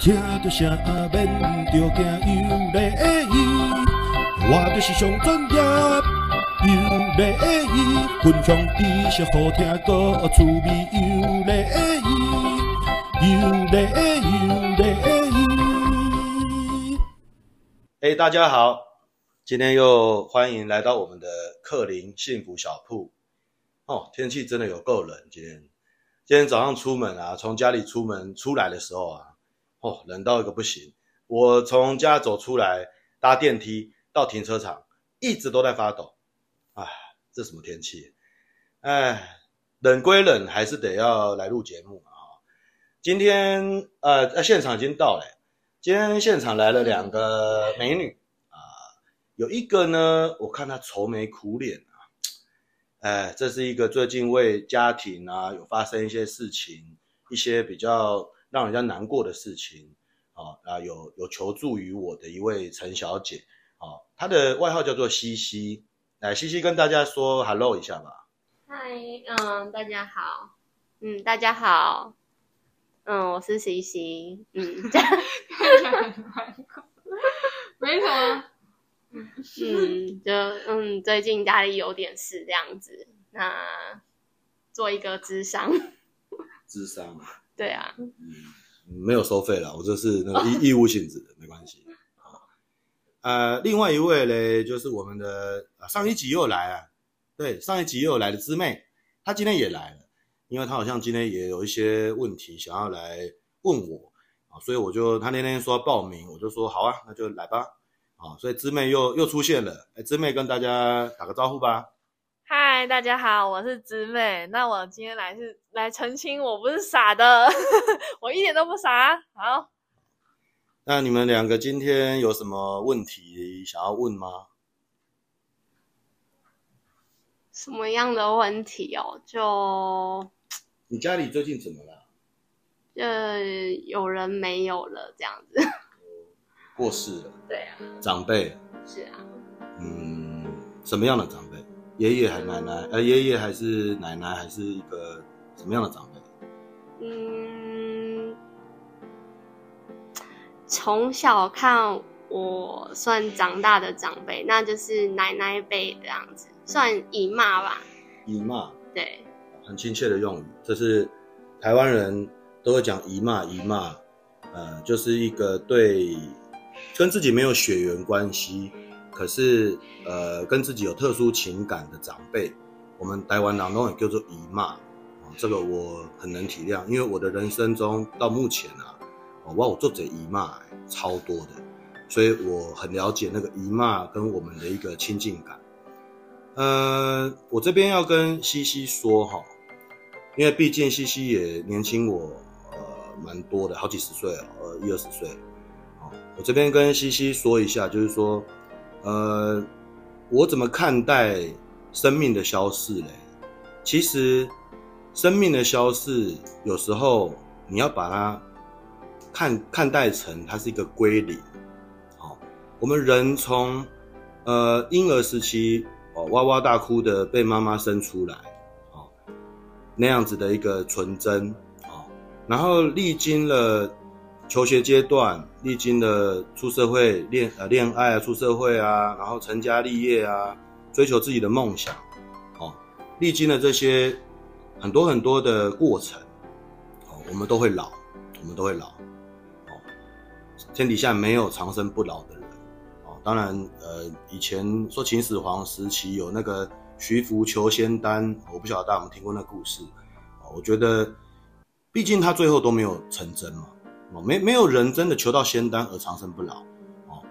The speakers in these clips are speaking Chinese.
听着声免着惊有礼仪，我就是上专业有礼仪，分享知识好听个趣味有礼仪，有礼有礼仪。哎，大家好，今天又欢迎来到我们的克林幸福小铺。哦，天气真的有够冷，今天今天早上出门啊，从家里出门出来的时候啊。哦，冷到一个不行！我从家走出来，搭电梯到停车场，一直都在发抖。哎，这什么天气？哎，冷归冷，还是得要来录节目啊。今天呃，现场已经到了。今天现场来了两个美女啊，有一个呢，我看她愁眉苦脸啊。哎，这是一个最近为家庭啊有发生一些事情，一些比较。让人家难过的事情，啊啊，有有求助于我的一位陈小姐，啊，她的外号叫做西西，来，西西跟大家说 hello 一下吧。嗨，嗯，大家好，嗯，大家好，嗯，我是西西，嗯，这样，没什么，嗯，就嗯，最近家里有点事这样子，那做一个智商，智商。对啊，嗯，没有收费了，我这是那个义 义务性质的，没关系。呃，另外一位嘞，就是我们的上一集又来了，对，上一集又来的芝妹，她今天也来了，因为她好像今天也有一些问题想要来问我啊，所以我就她那天说要报名，我就说好啊，那就来吧，啊，所以芝妹又又出现了，哎，枝妹跟大家打个招呼吧。嗨，大家好，我是枝妹。那我今天来是来澄清，我不是傻的，我一点都不傻。好，那你们两个今天有什么问题想要问吗？什么样的问题哦？就 你家里最近怎么了？就有人没有了，这样子。过世了。对啊。长辈。是啊。嗯，什么样的长辈？爷爷还奶奶，呃，爷爷还是奶奶，还是一个什么样的长辈？嗯，从小看我算长大的长辈，那就是奶奶辈这样子，算姨妈吧。姨妈，对，很亲切的用语，这是台湾人都会讲姨妈，姨妈，呃，就是一个对跟自己没有血缘关系。可是，呃，跟自己有特殊情感的长辈，我们台湾人都也叫做姨妈，啊，这个我很能体谅，因为我的人生中到目前啊，哇，我做这姨妈超多的，所以我很了解那个姨妈跟我们的一个亲近感。呃，我这边要跟西西说哈，因为毕竟西西也年轻我呃蛮多的，好几十岁呃一二十岁，我这边跟西西说一下，就是说。呃，我怎么看待生命的消逝嘞？其实，生命的消逝有时候你要把它看看待成它是一个归零。好，我们人从呃婴儿时期哦哇哇大哭的被妈妈生出来，哦那样子的一个纯真，哦，然后历经了。求学阶段历经了出社会恋呃恋爱啊，出社会啊，然后成家立业啊，追求自己的梦想，哦，历经了这些很多很多的过程，哦，我们都会老，我们都会老，哦，天底下没有长生不老的人，哦，当然，呃，以前说秦始皇时期有那个徐福求仙丹，我不晓得大家有没有听过那故事，哦，我觉得，毕竟他最后都没有成真嘛。哦，没没有人真的求到仙丹而长生不老，哦，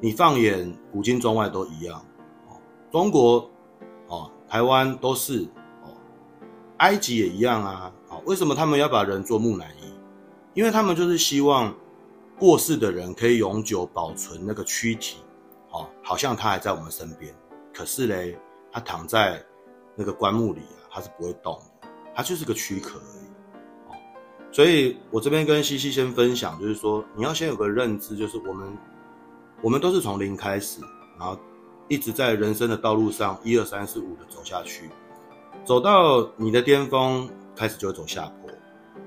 你放眼古今中外都一样，哦，中国，哦，台湾都是，哦，埃及也一样啊，哦，为什么他们要把人做木乃伊？因为他们就是希望过世的人可以永久保存那个躯体，哦，好像他还在我们身边，可是嘞，他躺在那个棺木里啊，他是不会动的，他就是个躯壳而已。所以我这边跟西西先分享，就是说你要先有个认知，就是我们我们都是从零开始，然后一直在人生的道路上一二三四五的走下去，走到你的巅峰开始就会走下坡，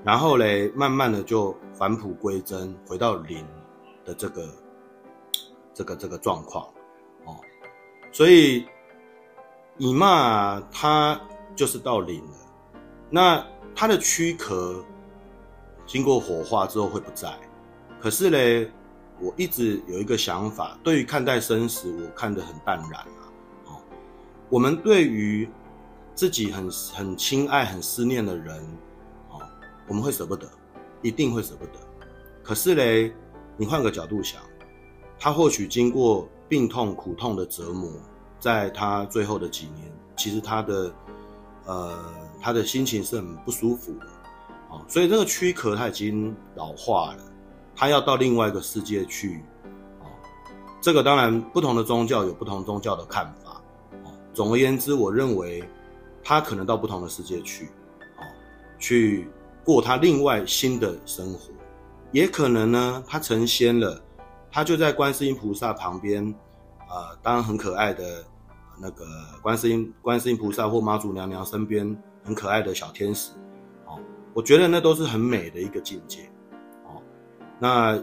然后嘞，慢慢的就返璞归真，回到零的这个这个这个状况。哦。所以以骂它就是到零了，那它的躯壳经过火化之后会不在，可是嘞，我一直有一个想法，对于看待生死，我看得很淡然啊。哦，我们对于自己很很亲爱、很思念的人，哦，我们会舍不得，一定会舍不得。可是嘞，你换个角度想，他或许经过病痛、苦痛的折磨，在他最后的几年，其实他的呃，他的心情是很不舒服的，哦，所以这个躯壳他已经老化了。他要到另外一个世界去，哦，这个当然不同的宗教有不同宗教的看法，哦，总而言之，我认为他可能到不同的世界去，哦，去过他另外新的生活，也可能呢，他成仙了，他就在观世音菩萨旁边，呃，当很可爱的那个观世音观世音菩萨或妈祖娘娘身边很可爱的小天使，我觉得那都是很美的一个境界。哦那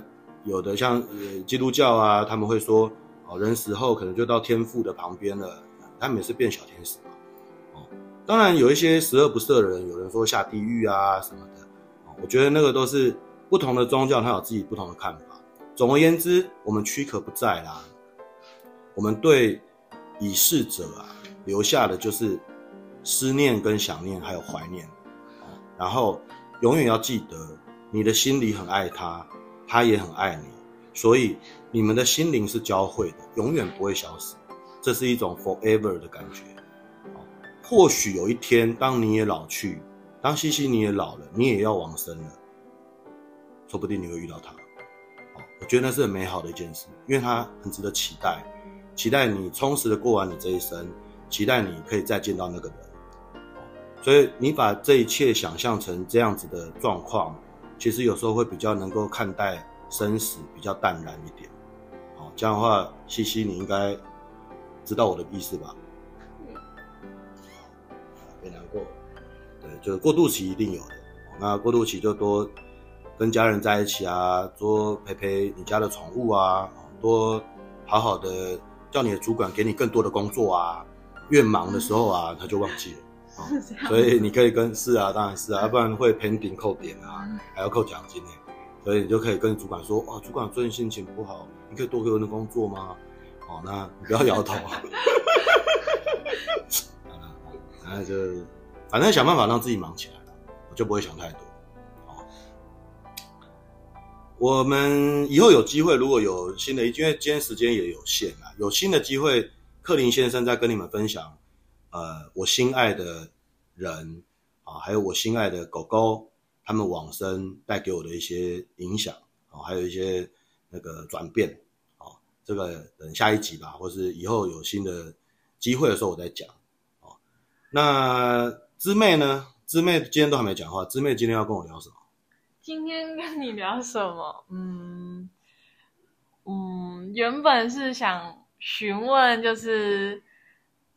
有的像呃基督教啊，他们会说哦，人死后可能就到天父的旁边了，他们也是变小天使。哦，当然有一些十恶不赦的人，有人说下地狱啊什么的。哦，我觉得那个都是不同的宗教，它有自己不同的看法。总而言之，我们躯壳不在啦，我们对已逝者啊留下的就是思念跟想念，还有怀念。然后永远要记得，你的心里很爱他。他也很爱你，所以你们的心灵是交汇的，永远不会消失。这是一种 forever 的感觉。或许有一天，当你也老去，当西西你也老了，你也要往生了，说不定你会遇到他。我觉得那是很美好的一件事，因为他很值得期待，期待你充实的过完你这一生，期待你可以再见到那个人。所以你把这一切想象成这样子的状况。其实有时候会比较能够看待生死比较淡然一点，好，这样的话，西西你应该知道我的意思吧？嗯，别难过，对，就是过渡期一定有的，那过渡期就多跟家人在一起啊，多陪陪你家的宠物啊，多好好的叫你的主管给你更多的工作啊，越忙的时候啊，他就忘记了。所以你可以跟是啊，当然是啊，要不然会 pending 扣点啊，还要扣奖金呢。所以你就可以跟主管说，哦，主管最近心情不好，你可以多给我的工作吗？哦，那你不要摇头啊。那就反正想办法让自己忙起来，我就不会想太多。哦，我们以后有机会，如果有新的，因为今天时间也有限啊，有新的机会，克林先生再跟你们分享。呃，我心爱的人啊，还有我心爱的狗狗，他们往生带给我的一些影响啊，还有一些那个转变啊，这个等下一集吧，或是以后有新的机会的时候我再讲啊。那芝妹呢？芝妹今天都还没讲话，芝妹今天要跟我聊什么？今天跟你聊什么？嗯嗯，原本是想询问，就是。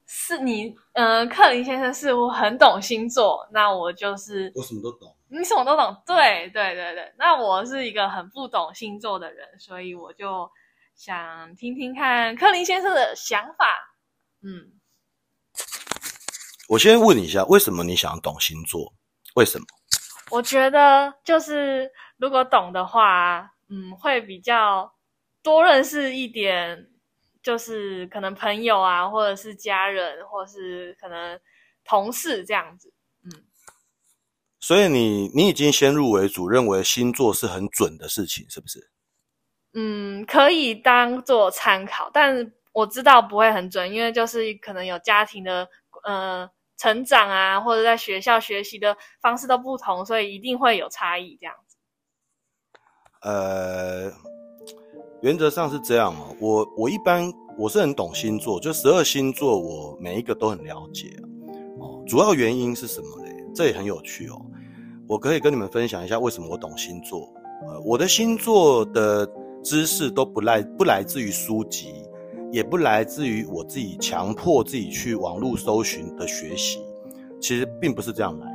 是你，呃，克林先生似乎很懂星座，那我就是我什么都懂，你什么都懂，对对对对，那我是一个很不懂星座的人，所以我就想听听看克林先生的想法。嗯，我先问你一下，为什么你想懂星座？为什么？我觉得就是如果懂的话，嗯，会比较多认识一点。就是可能朋友啊，或者是家人，或者是可能同事这样子，嗯。所以你你已经先入为主，认为星座是很准的事情，是不是？嗯，可以当做参考，但我知道不会很准，因为就是可能有家庭的呃成长啊，或者在学校学习的方式都不同，所以一定会有差异这样子。呃。原则上是这样哦，我我一般我是很懂星座，就十二星座我每一个都很了解哦。主要原因是什么嘞？这也很有趣哦。我可以跟你们分享一下为什么我懂星座。呃，我的星座的知识都不来不来自于书籍，也不来自于我自己强迫自己去网络搜寻的学习，其实并不是这样来。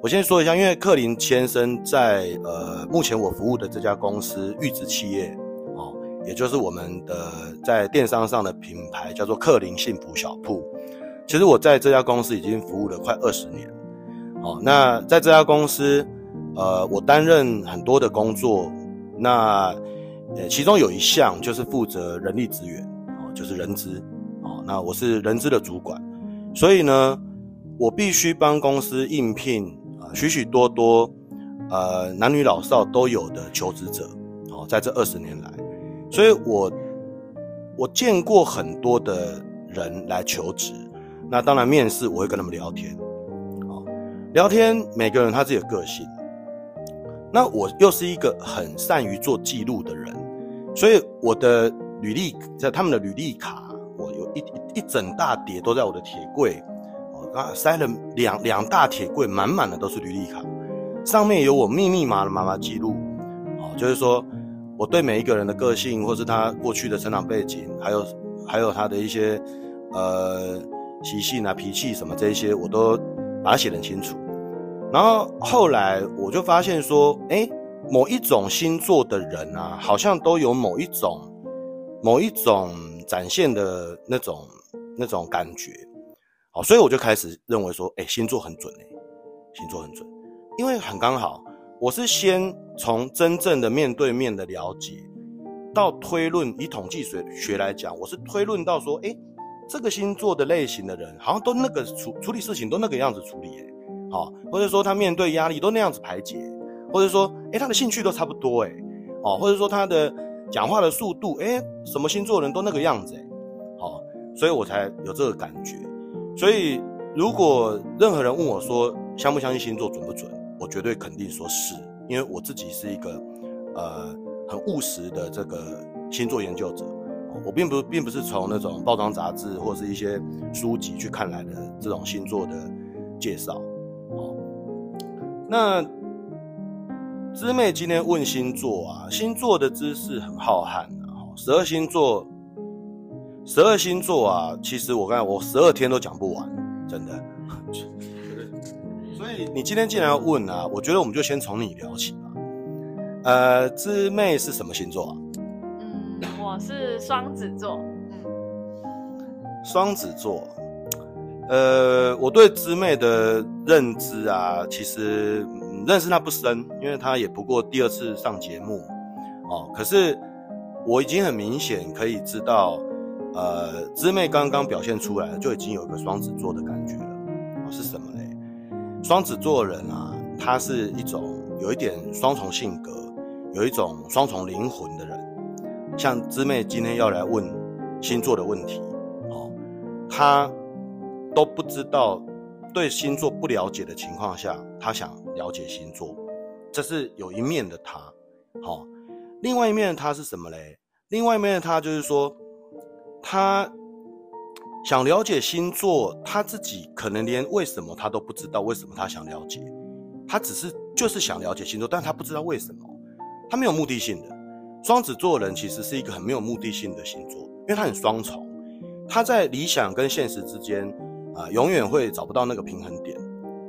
我先说一下，因为克林先生在呃，目前我服务的这家公司玉子企业哦，也就是我们的在电商上的品牌叫做克林幸福小铺。其实我在这家公司已经服务了快二十年。哦，那在这家公司，呃，我担任很多的工作，那呃，其中有一项就是负责人力资源，哦，就是人资，哦，那我是人资的主管，所以呢，我必须帮公司应聘许许多多，呃，男女老少都有的求职者，哦，在这二十年来，所以我我见过很多的人来求职。那当然，面试我会跟他们聊天，哦，聊天，每个人他自己的个性。那我又是一个很善于做记录的人，所以我的履历在他们的履历卡，我有一,一整大叠都在我的铁柜，啊，塞了两两大铁柜，满满的都是履历卡，上面有我密密麻麻的记录，哦，就是说我对每一个人的个性，或是他过去的成长背景，还有还有他的一些呃。习性啊、脾气什么这些，我都把它写得很清楚。然后后来我就发现说，哎，某一种星座的人啊，好像都有某一种、某一种展现的那种、那种感觉。好，所以我就开始认为说，哎，星座很准哎，星座很准，因为很刚好，我是先从真正的面对面的了解，到推论，以统计学学来讲，我是推论到说，哎。这个星座的类型的人，好像都那个处处理事情都那个样子处理，哎，好，或者说他面对压力都那样子排解，或者说，哎，他的兴趣都差不多，哎，哦，或者说他的讲话的速度，哎，什么星座人都那个样子，哎，好，所以我才有这个感觉。所以，如果任何人问我说相不相信星座准不准，我绝对肯定说是，因为我自己是一个呃很务实的这个星座研究者。我并不并不是从那种报章杂志或是一些书籍去看来的这种星座的介绍。哦，那枝妹今天问星座啊，星座的知识很浩瀚啊，十二星座，十二星座啊，其实我刚才我十二天都讲不完，真的。所以你今天既然要问啊，我觉得我们就先从你聊起吧。呃，知妹是什么星座啊？嗯我是双子座，双子座，呃，我对知妹的认知啊，其实、嗯、认识她不深，因为她也不过第二次上节目，哦，可是我已经很明显可以知道，呃，枝妹刚刚表现出来就已经有一个双子座的感觉了，哦，是什么嘞？双子座人啊，他是一种有一点双重性格，有一种双重灵魂的人。像枝妹今天要来问星座的问题，哦，她都不知道，对星座不了解的情况下，她想了解星座，这是有一面的她，好，另外一面的她是什么嘞？另外一面的她就是说，他想了解星座，他自己可能连为什么他都不知道，为什么他想了解，他只是就是想了解星座，但他不知道为什么，他没有目的性的。双子座人其实是一个很没有目的性的星座，因为他很双重，他在理想跟现实之间啊、永远会找不到那个平衡点。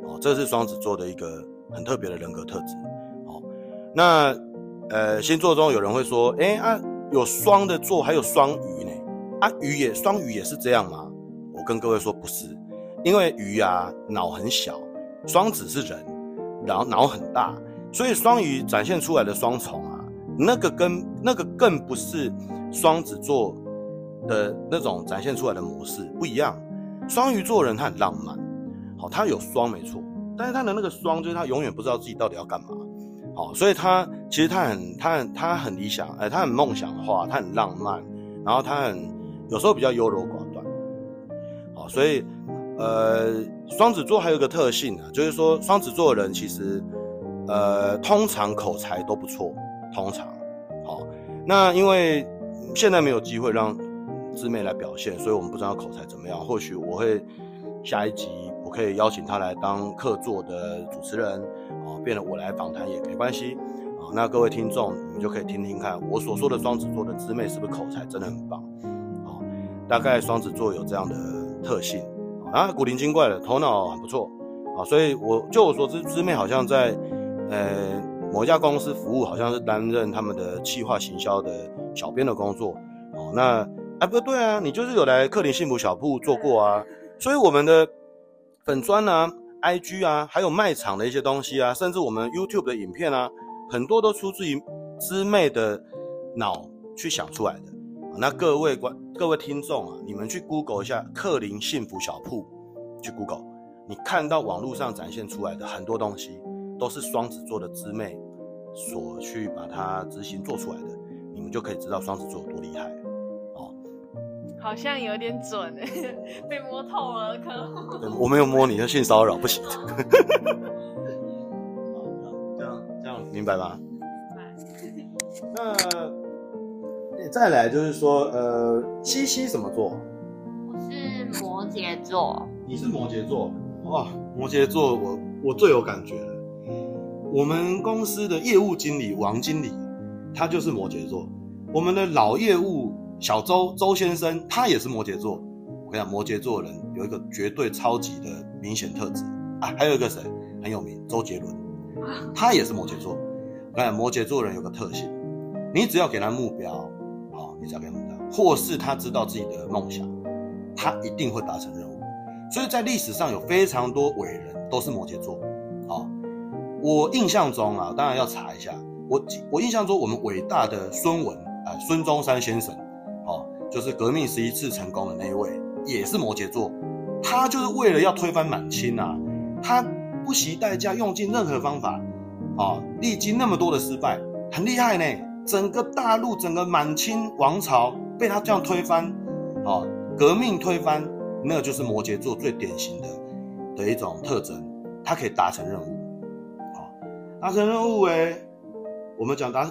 哦，这是双子座的一个很特别的人格特质。哦，那呃，星座中有人会说，哎啊，有双的座还有双？啊，鱼也双鱼也是这样吗？我跟各位说不是，因为鱼啊脑很小，双子是人，然后脑很大，所以双鱼展现出来的双重啊。那个跟那个更不是双子座的那种展现出来的模式不一样。双鱼座人他很浪漫，好，他有双没错，但是他的那个双就是他永远不知道自己到底要干嘛，好，所以他其实他很他很他很理想，哎，他很梦想化，他很浪漫，然后他很有时候比较优柔寡断，好，所以呃，双子座还有一个特性啊，就是说双子座的人其实呃通常口才都不错。通常，好，那因为现在没有机会让枝妹来表现，所以我们不知道口才怎么样。或许我会下一集，我可以邀请她来当客座的主持人，啊，变得我来访谈也没关系，啊，那各位听众，你们就可以听听看我所说的双子座的枝妹是不是口才真的很棒，大概双子座有这样的特性，啊，古灵精怪的，头脑很不错，啊，所以我就我所知，知妹好像在呃某一家公司服务，好像是担任他们的企划行销的小编的工作。哦，那哎不对啊，你就是有来克林幸福小铺做过啊，所以我们的粉砖啊、IG 啊，还有卖场的一些东西啊，甚至我们 YouTube 的影片啊，很多都出自于师妹的脑去想出来的。那各位观各位听众啊，你们去 Google 一下克林幸福小铺，去 Google，你看到网络上展现出来的很多东西，都是双子座的姊妹所去把它执行做出来的，你们就可以知道双子座有多厉害。好像有点准诶，被摸透了，可能。我没有摸你，的性骚扰不行。这样这样明白吗？明白。那再来就是说，呃，七夕什么座？我是摩羯座。你是摩羯座？哇，摩羯座我，我我最有感觉了。我们公司的业务经理王经理，他就是摩羯座。我们的老业务。小周周先生，他也是摩羯座。我跟你讲，摩羯座的人有一个绝对超级的明显特质啊。还有一个谁很有名？周杰伦，他也是摩羯座。我跟你讲，摩羯座人有个特性，你只要给他目标，你只要给他目标，或是他知道自己的梦想，他一定会达成任务。所以在历史上有非常多伟人都是摩羯座。好，我印象中啊，当然要查一下。我我印象中，我们伟大的孙文啊，孙中山先生。哦就是革命十一次成功的那一位，也是摩羯座，他就是为了要推翻满清啊，他不惜代价，用尽任何方法，啊，历经那么多的失败，很厉害呢。整个大陆，整个满清王朝被他这样推翻，啊，革命推翻，那个就是摩羯座最典型的的一种特征，他可以达成任务，好，达成任务哎，我们讲达，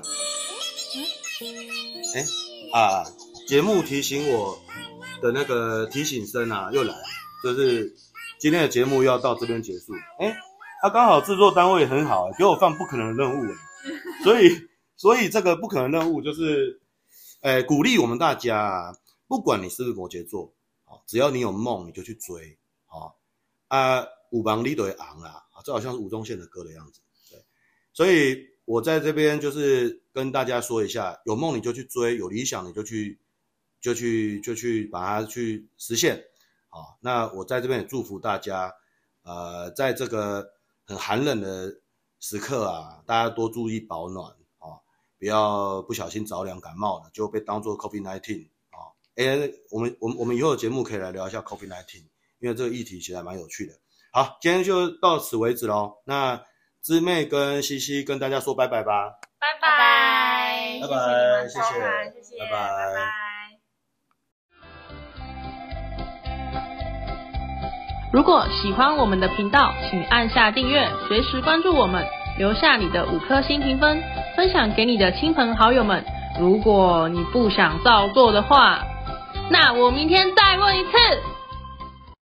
哎啊。节目提醒我的那个提醒声啊，又来，就是今天的节目要到这边结束。哎，他刚好制作单位很好，给我放不可能的任务，所以所以这个不可能任务就是，哎，鼓励我们大家，不管你是不是摩羯座，好只要你有梦，你就去追，好啊，五芒里对昂啊，这好像是吴宗宪的歌的样子，对，所以我在这边就是跟大家说一下，有梦你就去追，有理想你就去。就去就去把它去实现，好，那我在这边也祝福大家，呃，在这个很寒冷的时刻啊，大家多注意保暖，不要不小心着凉感冒了，就被当做 COVID-19 啊。哎，我们我们我们以后的节目可以来聊一下 COVID-19，因为这个议题其实还蛮有趣的。好，今天就到此为止喽。那知妹跟西西跟大家说拜拜吧，拜拜，拜拜，谢谢，谢谢，拜拜。如果喜欢我们的频道，请按下订阅，随时关注我们，留下你的五颗星评分，分享给你的亲朋好友们。如果你不想照做的话，那我明天再问一次。